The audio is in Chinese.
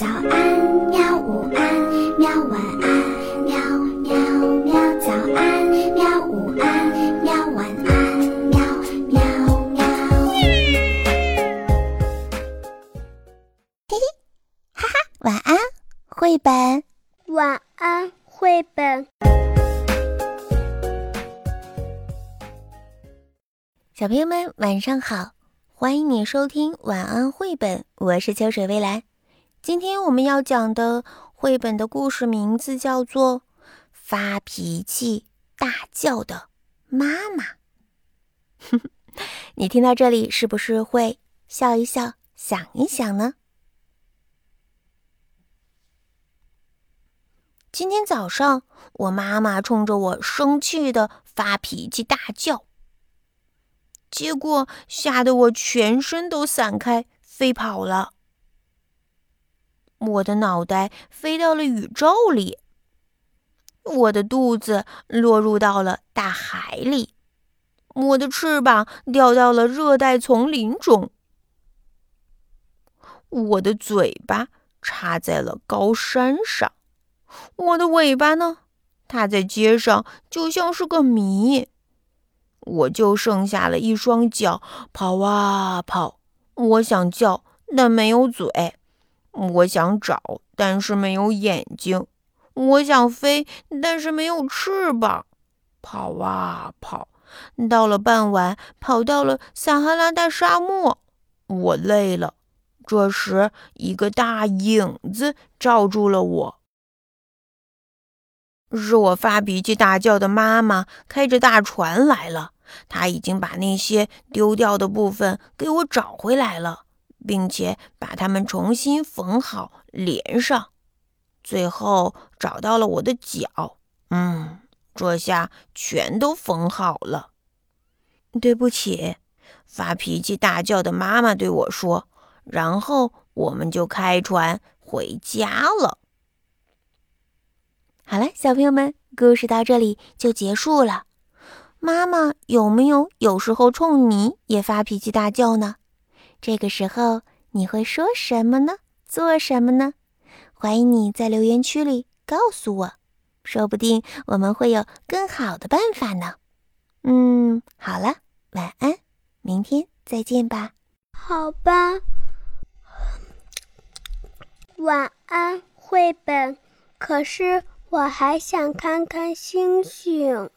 早安，喵！午安，喵！晚安，喵喵喵！早安，喵！午安，喵！晚安，喵喵喵！嘿嘿，哈哈，晚安，绘本。晚安，绘本。小朋友们，晚上好！欢迎你收听晚安绘本，我是秋水微澜。今天我们要讲的绘本的故事名字叫做《发脾气大叫的妈妈》。你听到这里是不是会笑一笑、想一想呢？今天早上，我妈妈冲着我生气的发脾气大叫，结果吓得我全身都散开，飞跑了。我的脑袋飞到了宇宙里，我的肚子落入到了大海里，我的翅膀掉到了热带丛林中，我的嘴巴插在了高山上，我的尾巴呢，它在街上就像是个谜，我就剩下了一双脚，跑啊跑，我想叫，但没有嘴。我想找，但是没有眼睛；我想飞，但是没有翅膀。跑啊跑，到了傍晚，跑到了撒哈拉大沙漠。我累了。这时，一个大影子罩住了我，是我发脾气大叫的妈妈开着大船来了。她已经把那些丢掉的部分给我找回来了。并且把它们重新缝好、连上，最后找到了我的脚。嗯，这下全都缝好了。对不起，发脾气大叫的妈妈对我说。然后我们就开船回家了。好了，小朋友们，故事到这里就结束了。妈妈有没有有时候冲你也发脾气大叫呢？这个时候你会说什么呢？做什么呢？欢迎你在留言区里告诉我，说不定我们会有更好的办法呢。嗯，好了，晚安，明天再见吧。好吧，晚安，绘本。可是我还想看看星星。